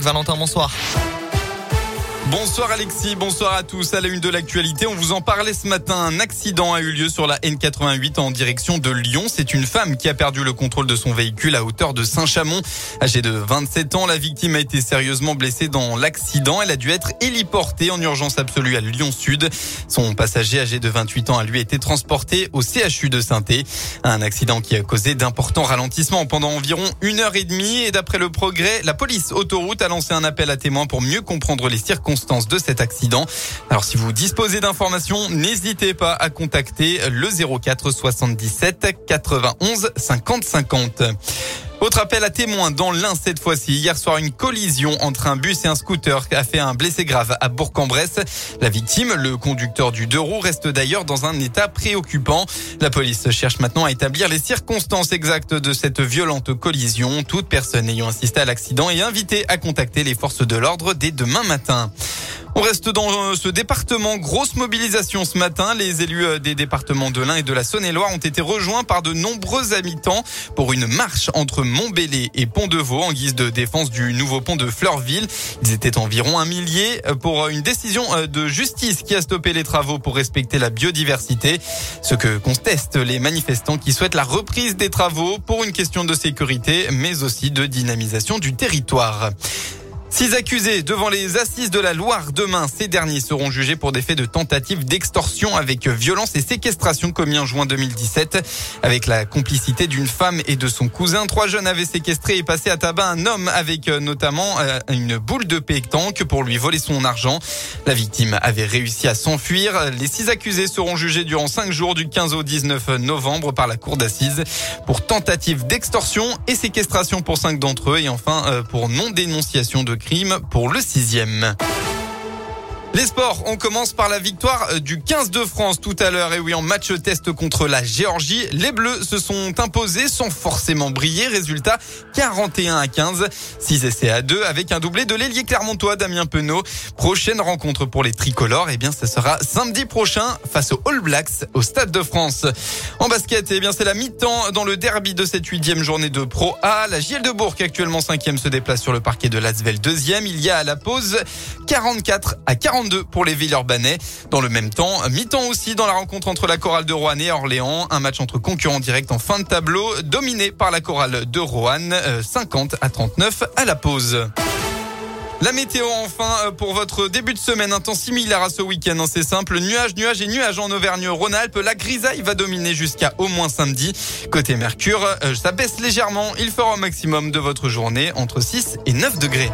Valentin, bonsoir. Bonsoir Alexis, bonsoir à tous. À la une de l'actualité, on vous en parlait ce matin. Un accident a eu lieu sur la N88 en direction de Lyon. C'est une femme qui a perdu le contrôle de son véhicule à hauteur de Saint-Chamond. Âgée de 27 ans, la victime a été sérieusement blessée dans l'accident. Elle a dû être héliportée en urgence absolue à Lyon Sud. Son passager âgé de 28 ans a lui été transporté au CHU de saint Un accident qui a causé d'importants ralentissements pendant environ une heure et demie. Et d'après le progrès, la police autoroute a lancé un appel à témoins pour mieux comprendre les circonstances de cet accident. Alors si vous disposez d'informations, n'hésitez pas à contacter le 04 77 91 50 50. Autre appel à témoins dans l'Ain cette fois-ci. Hier soir, une collision entre un bus et un scooter a fait un blessé grave à Bourg-en-Bresse. La victime, le conducteur du deux roues, reste d'ailleurs dans un état préoccupant. La police cherche maintenant à établir les circonstances exactes de cette violente collision. Toute personne ayant assisté à l'accident est invitée à contacter les forces de l'ordre dès demain matin. On reste dans euh, ce département. Grosse mobilisation ce matin. Les élus euh, des départements de l'Ain et de la Saône-et-Loire ont été rejoints par de nombreux habitants pour une marche entre Montbéliard et Pont-de-Vaux en guise de défense du nouveau pont de Fleurville. Ils étaient environ un millier euh, pour une décision de justice qui a stoppé les travaux pour respecter la biodiversité. Ce que contestent les manifestants qui souhaitent la reprise des travaux pour une question de sécurité mais aussi de dynamisation du territoire. Six accusés devant les assises de la Loire demain. Ces derniers seront jugés pour des faits de tentative d'extorsion avec violence et séquestration commis en juin 2017. Avec la complicité d'une femme et de son cousin, trois jeunes avaient séquestré et passé à tabac un homme avec euh, notamment euh, une boule de pétanque pour lui voler son argent. La victime avait réussi à s'enfuir. Les six accusés seront jugés durant cinq jours du 15 au 19 novembre par la cour d'assises pour tentative d'extorsion et séquestration pour cinq d'entre eux et enfin euh, pour non-dénonciation de crime pour le sixième. Les sports, on commence par la victoire euh, du 15 de France tout à l'heure. Et oui, en match test contre la Géorgie, les Bleus se sont imposés sans forcément briller. Résultat 41 à 15, 6 essais à 2 avec un doublé de l'ailier clermontois Damien Penaud. Prochaine rencontre pour les tricolores, eh bien, ça sera samedi prochain face aux All Blacks au Stade de France. En basket, eh bien, c'est la mi-temps dans le derby de cette huitième journée de Pro A. La JL de Bourg, actuellement cinquième, se déplace sur le parquet de Lasvel deuxième. Il y a à la pause 44 à 42 pour les Villeurbanais. Dans le même temps, mi-temps aussi dans la rencontre entre la chorale de Roanne et Orléans. Un match entre concurrents directs en fin de tableau, dominé par la chorale de Roanne, 50 à 39 à la pause. La météo enfin euh, pour votre début de semaine, un temps similaire à ce week-end, hein, c'est simple, nuages, nuages et nuages en Auvergne-Rhône-Alpes, la grisaille va dominer jusqu'à au moins samedi. Côté Mercure, euh, ça baisse légèrement, il fera au maximum de votre journée entre 6 et 9 degrés.